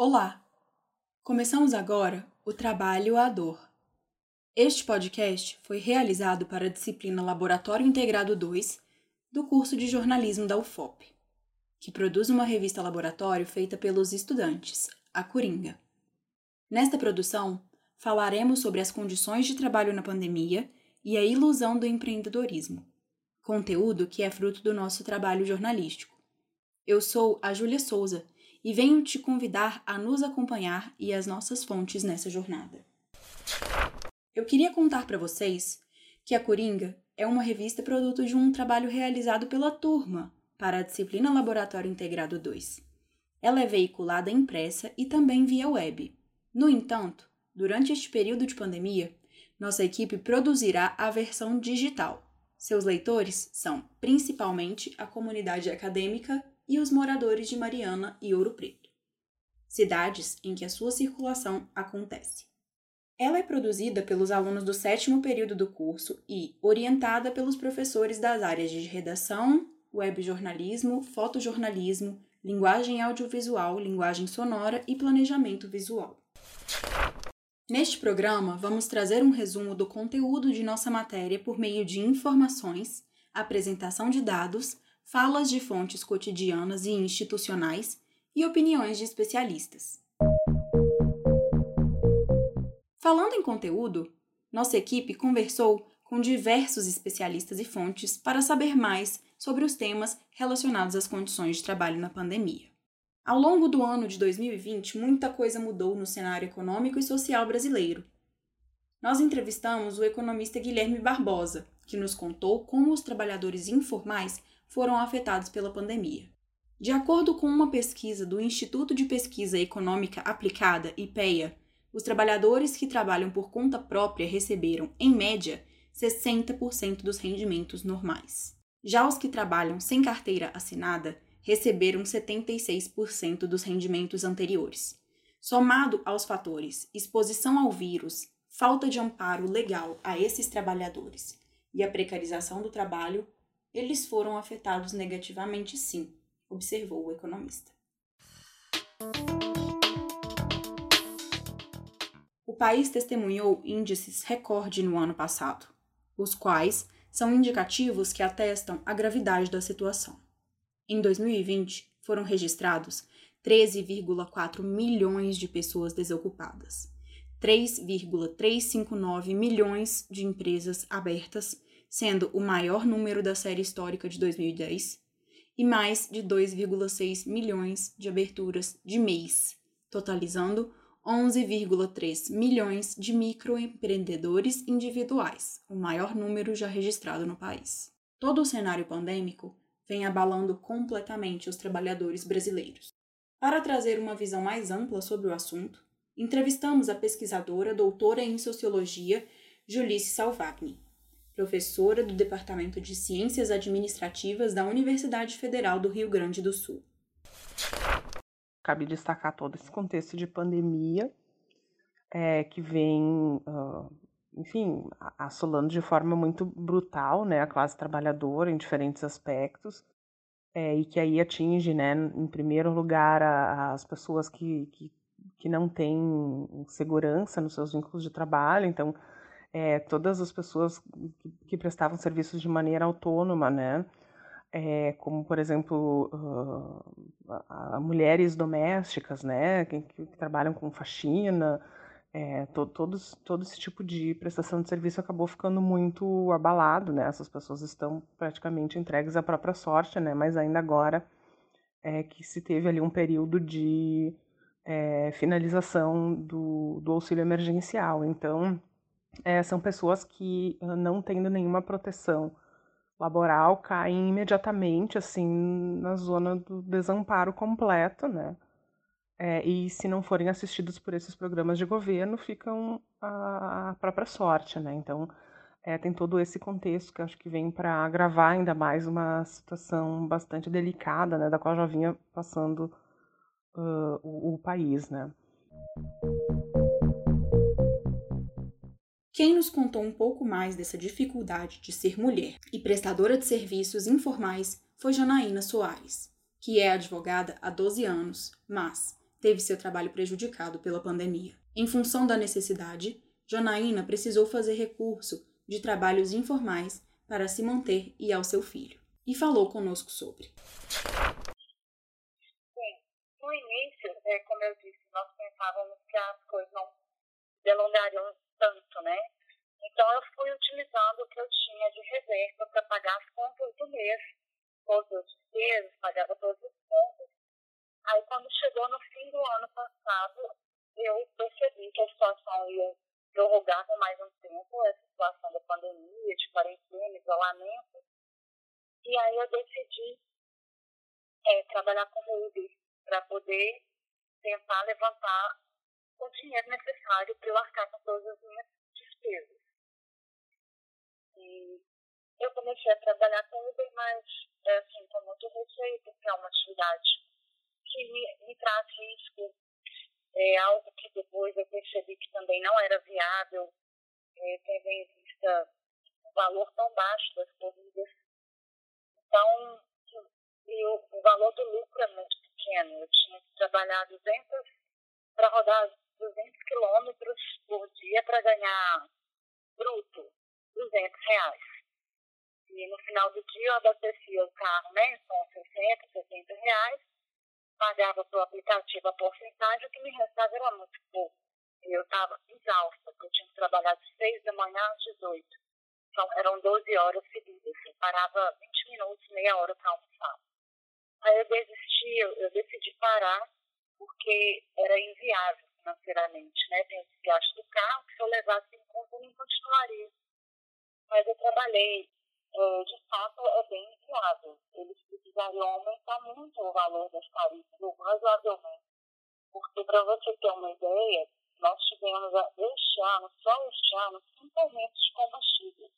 Olá! Começamos agora o Trabalho à Dor. Este podcast foi realizado para a disciplina Laboratório Integrado 2 do curso de jornalismo da UFOP, que produz uma revista laboratório feita pelos estudantes, a Coringa. Nesta produção, falaremos sobre as condições de trabalho na pandemia e a ilusão do empreendedorismo, conteúdo que é fruto do nosso trabalho jornalístico. Eu sou a Júlia Souza e venho te convidar a nos acompanhar e as nossas fontes nessa jornada. Eu queria contar para vocês que a Coringa é uma revista produto de um trabalho realizado pela turma para a disciplina Laboratório Integrado 2. Ela é veiculada impressa e também via web. No entanto, durante este período de pandemia, nossa equipe produzirá a versão digital. Seus leitores são principalmente a comunidade acadêmica e os moradores de Mariana e Ouro Preto, cidades em que a sua circulação acontece. Ela é produzida pelos alunos do sétimo período do curso e orientada pelos professores das áreas de redação, webjornalismo, fotojornalismo, linguagem audiovisual, linguagem sonora e planejamento visual. Neste programa, vamos trazer um resumo do conteúdo de nossa matéria por meio de informações, apresentação de dados, falas de fontes cotidianas e institucionais e opiniões de especialistas. Falando em conteúdo, nossa equipe conversou com diversos especialistas e fontes para saber mais sobre os temas relacionados às condições de trabalho na pandemia. Ao longo do ano de 2020, muita coisa mudou no cenário econômico e social brasileiro. Nós entrevistamos o economista Guilherme Barbosa, que nos contou como os trabalhadores informais foram afetados pela pandemia. De acordo com uma pesquisa do Instituto de Pesquisa Econômica Aplicada, IPEA, os trabalhadores que trabalham por conta própria receberam, em média, 60% dos rendimentos normais. Já os que trabalham sem carteira assinada receberam 76% dos rendimentos anteriores. Somado aos fatores exposição ao vírus, falta de amparo legal a esses trabalhadores e a precarização do trabalho, eles foram afetados negativamente, sim, observou o economista. O país testemunhou índices recorde no ano passado, os quais são indicativos que atestam a gravidade da situação. Em 2020, foram registrados 13,4 milhões de pessoas desocupadas, 3,359 milhões de empresas abertas sendo o maior número da série histórica de 2010, e mais de 2,6 milhões de aberturas de mês, totalizando 11,3 milhões de microempreendedores individuais, o maior número já registrado no país. Todo o cenário pandêmico vem abalando completamente os trabalhadores brasileiros. Para trazer uma visão mais ampla sobre o assunto, entrevistamos a pesquisadora doutora em sociologia Julice Salvagni, professora do Departamento de Ciências Administrativas da Universidade Federal do Rio Grande do Sul. Cabe destacar todo esse contexto de pandemia é, que vem, uh, enfim, assolando de forma muito brutal né, a classe trabalhadora em diferentes aspectos. É, e que aí atinge, né, em primeiro lugar, a, as pessoas que, que, que não têm segurança nos seus vínculos de trabalho, então é, todas as pessoas que, que, prestavam serviços de maneira autônoma, né? É, como, por exemplo, uh, mulheres domésticas, né? Que, que, trabalham com faxina, é, to, todos, todo esse tipo de prestação de serviço acabou ficando muito abalado, né? Essas pessoas estão praticamente entregues à própria sorte, né? Mas ainda agora é que se teve ali um período de é, finalização do, do auxílio emergencial. Então, é, são pessoas que, não tendo nenhuma proteção laboral, caem imediatamente, assim, na zona do desamparo completo, né? É, e se não forem assistidos por esses programas de governo, ficam a, própria sorte, né? Então, é, tem todo esse contexto que acho que vem para agravar ainda mais uma situação bastante delicada, né? Da qual já vinha passando uh, o, o país, né? Quem nos contou um pouco mais dessa dificuldade de ser mulher e prestadora de serviços informais foi Janaína Soares, que é advogada há 12 anos, mas teve seu trabalho prejudicado pela pandemia. Em função da necessidade, Jonaína precisou fazer recurso de trabalhos informais para se manter e ao seu filho. E falou conosco sobre. Sim, no início, é, como eu disse, nós pensávamos que as coisas não delongariam tanto, né? Então eu fui utilizando o que eu tinha de reserva para pagar as contas do mês, todos os despesas, pagava todos os pontos. Aí quando chegou no fim do ano passado, eu percebi que a situação ia prorrogar com mais um tempo, essa situação da pandemia, de quarentena, isolamento. E aí eu decidi é, trabalhar com Uber para poder tentar levantar o dinheiro necessário para eu arcar com todas as minhas despesas. E eu comecei a trabalhar com Uber, mas é, assim, com muito receio, porque é uma atividade que me, me traz risco é algo que depois eu percebi que também não era viável, é, tendo em vista o valor tão baixo das corridas. Então, eu, o valor do lucro é muito pequeno. Eu tinha que trabalhar 200 para rodar 200 quilômetros por dia para ganhar bruto 200 reais. E no final do dia eu abastecia o carro né, com 60, 70 reais pagava para o aplicativo a porcentagem, o que me restava era muito pouco. Eu estava exausta, porque eu tinha que trabalhar de 6 da manhã às 18. Então, eram 12 horas seguidas. Eu parava 20 minutos, meia hora para almoçar. Aí eu desisti, eu, decidi parar, porque era inviável financeiramente, né? Tem esse gasto do carro, que se eu levasse em conta, eu não continuaria. Mas eu trabalhei é, de fato é bem viável. Eles precisariam aumentar muito o valor das tarifas, razoavelmente. Porque, para você ter uma ideia, nós tivemos este ano, só este ano, cinco aumentos de combustível.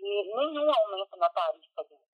E nenhum aumento na tarifa dele.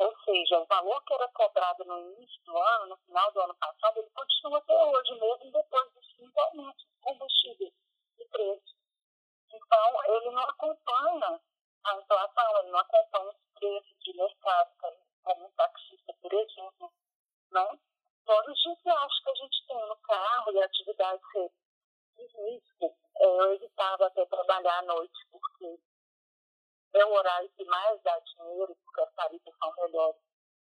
Ou seja, o valor que era cobrado no início do ano, no final do ano passado, ele continua até hoje, mesmo depois dos cinco aumentos de combustível de preço. Então, ele não acompanha a inflação ele não acompanha os preços de mercado, como um taxista, por exemplo. Né? Todos os gastos que a gente tem no carro e a atividade ser de risco, é, eu evitava até trabalhar à noite, porque é o horário que mais dá dinheiro, porque as tarifas são melhores,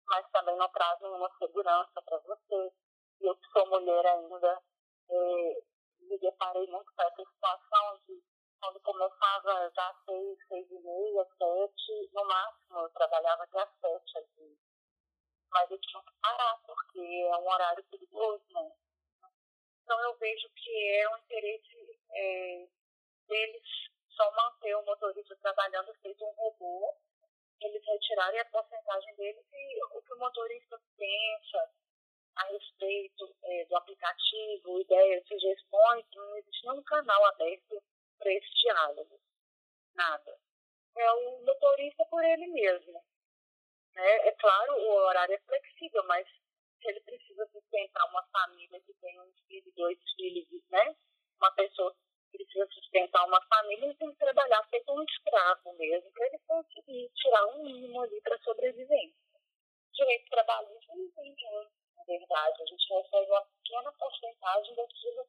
mas também não traz nenhuma segurança para você. E eu que sou mulher ainda, é, me deparei muito com essa situação de quando começava já seis, seis e meia, sete, no máximo eu trabalhava até às sete. Mas eu tinha que parar, porque é um horário perigoso, né? Então eu vejo que é um interesse é, deles só manter o motorista trabalhando feito um robô, eles retirarem a porcentagem deles e o que o motorista pensa a respeito é, do aplicativo, ideias, sugestões, não existe nenhum canal aberto para esse diálogo. Nada. É o motorista por ele mesmo. É, é claro, o horário é flexível, mas se ele precisa sustentar uma família que tem um filho, dois filhos, né? Uma pessoa precisa sustentar uma família, ele tem que trabalhar feito um escravo mesmo, para ele conseguir tirar um mínimo ali para sobrevivência. Direito trabalhista não tem dinheiro, na verdade. A gente recebe uma pequena porcentagem daquilo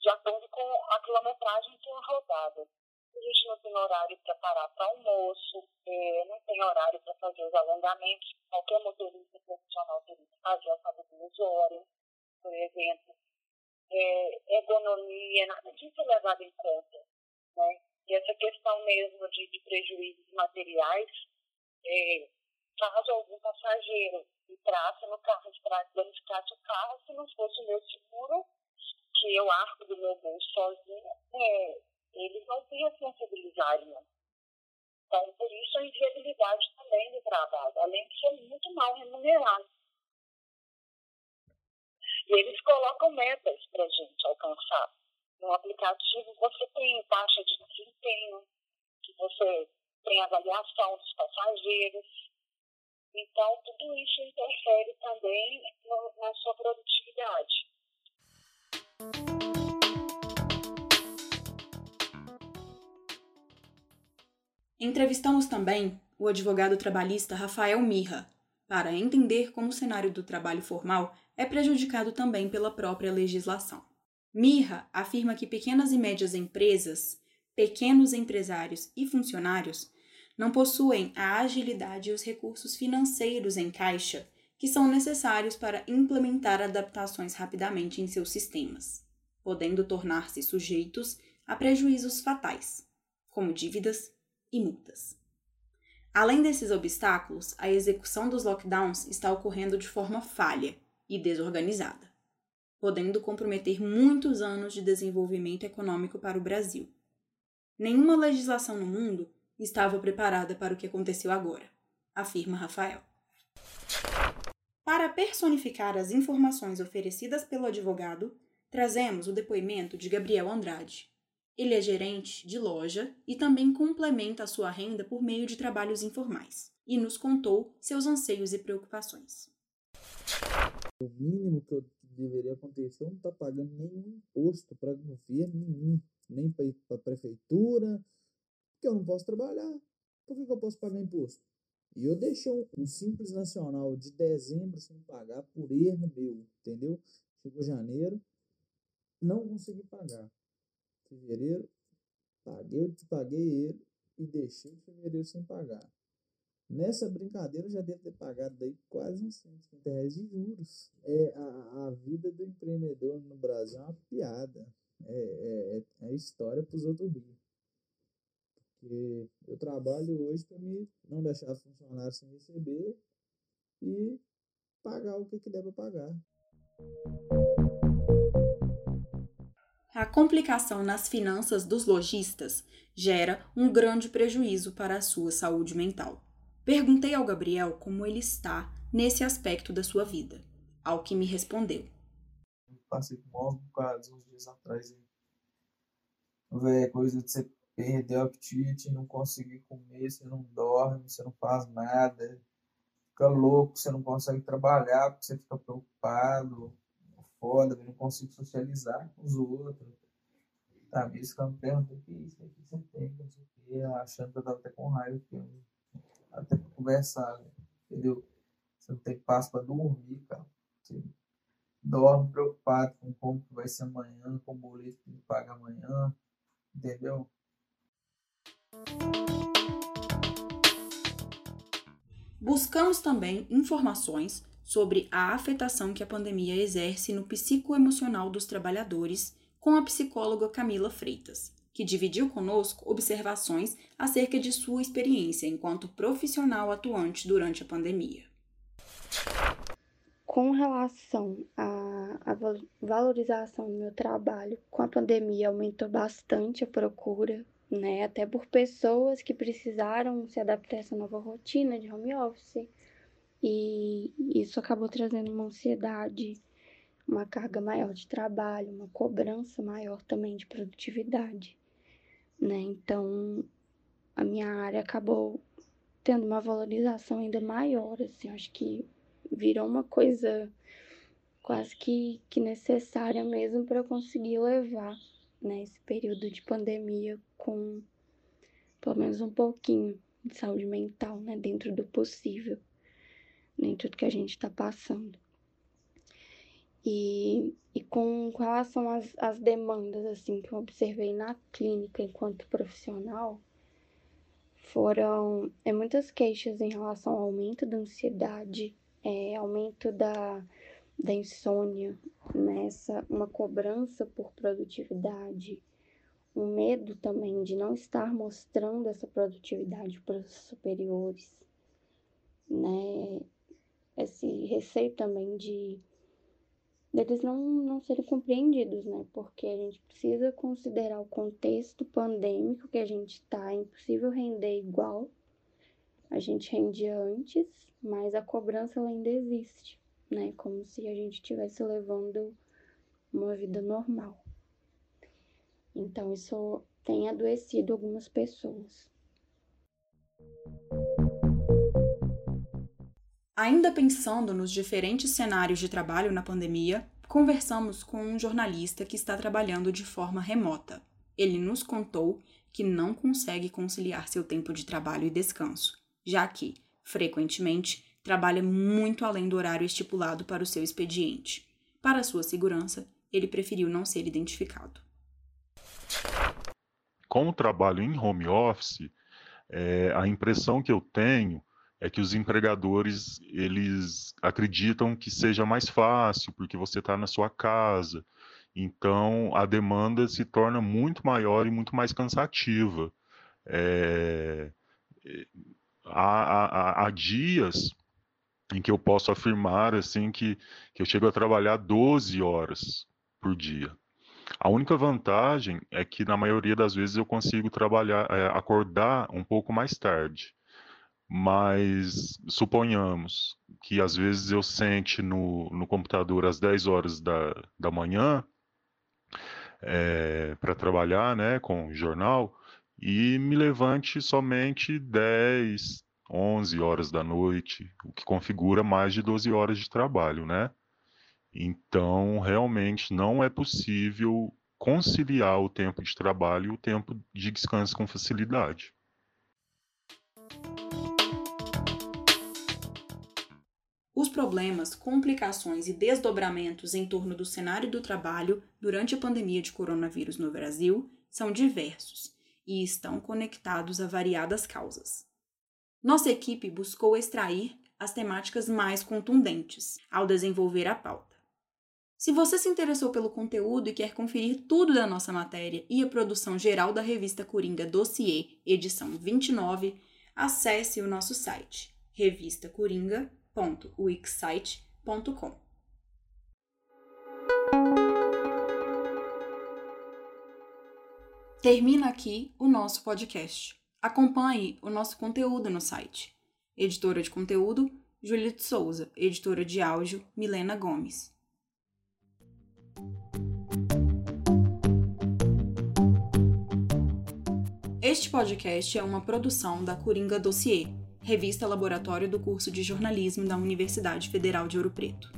de acordo com a quilometragem que é rodada. A gente não tem horário para parar para almoço, é, não tem horário para fazer os alongamentos. Qualquer motorista profissional teria que fazer a cada duas horas, por exemplo. É, ergonomia, nada disso é levado em conta. Né? E essa questão mesmo de, de prejuízos materiais, é, caso algum passageiro entrasse no carro de trás, danificasse o carro, se não fosse o meu seguro, que eu arco do meu bolso sozinha, é, eles não se responsabilizariam. Então, por isso a inviabilidade também do trabalho, além de ser muito mal remunerado. E eles colocam metas para a gente alcançar. No aplicativo você tem taxa de desempenho, que você tem avaliação dos passageiros. Então, tudo isso interfere também no, na sua produtividade. Entrevistamos também o advogado trabalhista Rafael Mirra para entender como o cenário do trabalho formal é prejudicado também pela própria legislação. Mirra afirma que pequenas e médias empresas, pequenos empresários e funcionários não possuem a agilidade e os recursos financeiros em caixa que são necessários para implementar adaptações rapidamente em seus sistemas, podendo tornar-se sujeitos a prejuízos fatais, como dívidas e multas. Além desses obstáculos, a execução dos lockdowns está ocorrendo de forma falha e desorganizada, podendo comprometer muitos anos de desenvolvimento econômico para o Brasil. Nenhuma legislação no mundo estava preparada para o que aconteceu agora, afirma Rafael. Para personificar as informações oferecidas pelo advogado, trazemos o depoimento de Gabriel Andrade. Ele é gerente de loja e também complementa a sua renda por meio de trabalhos informais, e nos contou seus anseios e preocupações. O mínimo que eu deveria acontecer é não estar tá pagando nenhum imposto para governo nenhum, nem para a prefeitura, porque eu não posso trabalhar. Por que, que eu posso pagar imposto? E eu deixei um, um, simples nacional de dezembro sem pagar por erro meu, entendeu? Chegou janeiro, não consegui pagar. Fevereiro, paguei, eu paguei ele e deixei fevereiro sem pagar. Nessa brincadeira eu já devo ter pagado daí quase uns 150 reais de juros. É, a, a vida do empreendedor no Brasil é uma piada. É, é, é, é história para os outros. Porque eu trabalho hoje para me não deixar funcionário sem receber e pagar o que, que der para pagar. A complicação nas finanças dos lojistas gera um grande prejuízo para a sua saúde mental. Perguntei ao Gabriel como ele está nesse aspecto da sua vida, ao que me respondeu. passei por um uns dias atrás. Véi, coisa de você perder o apetite, não conseguir comer, você não dorme, você não faz nada, fica louco, você não consegue trabalhar porque você fica preocupado, foda, não consigo socializar com os outros. Tá, ficando me perguntando o que é isso, o que você tem, não sei o que, achando que eu tava até com raiva, eu, até pra conversar, né? entendeu? Você não tem paz pra dormir, cara. Você dorme preocupado com como que vai ser amanhã, com o boleto que paga amanhã, entendeu? Buscamos também informações sobre a afetação que a pandemia exerce no psicoemocional dos trabalhadores com a psicóloga Camila Freitas, que dividiu conosco observações acerca de sua experiência enquanto profissional atuante durante a pandemia. Com relação à, valorização do meu trabalho, com a pandemia aumentou bastante a procura né? Até por pessoas que precisaram se adaptar a essa nova rotina de home office. E isso acabou trazendo uma ansiedade, uma carga maior de trabalho, uma cobrança maior também de produtividade, né? Então, a minha área acabou tendo uma valorização ainda maior, assim, acho que virou uma coisa quase que, que necessária mesmo para conseguir levar né, esse período de pandemia com pelo menos um pouquinho de saúde mental, né, dentro do possível, dentro do que a gente está passando. E, e com relação às, às demandas, assim, que eu observei na clínica enquanto profissional, foram é, muitas queixas em relação ao aumento da ansiedade, é, aumento da, da insônia, nessa né, uma cobrança por produtividade, um medo também de não estar mostrando essa produtividade para os superiores, né? Esse receio também de deles não, não serem compreendidos, né? Porque a gente precisa considerar o contexto pandêmico que a gente está, é impossível render igual a gente rendia antes, mas a cobrança ela ainda existe, né? Como se a gente estivesse levando uma vida normal. Então, isso tem adoecido algumas pessoas. Ainda pensando nos diferentes cenários de trabalho na pandemia, conversamos com um jornalista que está trabalhando de forma remota. Ele nos contou que não consegue conciliar seu tempo de trabalho e descanso, já que, frequentemente, trabalha muito além do horário estipulado para o seu expediente. Para sua segurança, ele preferiu não ser identificado. Com o trabalho em home office, é, a impressão que eu tenho é que os empregadores eles acreditam que seja mais fácil porque você está na sua casa. Então a demanda se torna muito maior e muito mais cansativa. É, há, há, há, dias em que eu posso afirmar assim que, que eu chego a trabalhar 12 horas por dia. A única vantagem é que na maioria das vezes eu consigo trabalhar, é, acordar um pouco mais tarde. Mas suponhamos que às vezes eu sente no, no computador às 10 horas da, da manhã é, para trabalhar né, com jornal e me levante somente 10, 11 horas da noite, o que configura mais de 12 horas de trabalho, né? Então, realmente não é possível conciliar o tempo de trabalho e o tempo de descanso com facilidade. Os problemas, complicações e desdobramentos em torno do cenário do trabalho durante a pandemia de coronavírus no Brasil são diversos e estão conectados a variadas causas. Nossa equipe buscou extrair as temáticas mais contundentes ao desenvolver a pauta. Se você se interessou pelo conteúdo e quer conferir tudo da nossa matéria e a produção geral da revista Coringa Dossier, edição 29, acesse o nosso site revistacoringa.wixsite.com. Termina aqui o nosso podcast. Acompanhe o nosso conteúdo no site. Editora de conteúdo, Júlia Souza. Editora de áudio, Milena Gomes. Este podcast é uma produção da Coringa Dossier, revista laboratório do curso de jornalismo da Universidade Federal de Ouro Preto.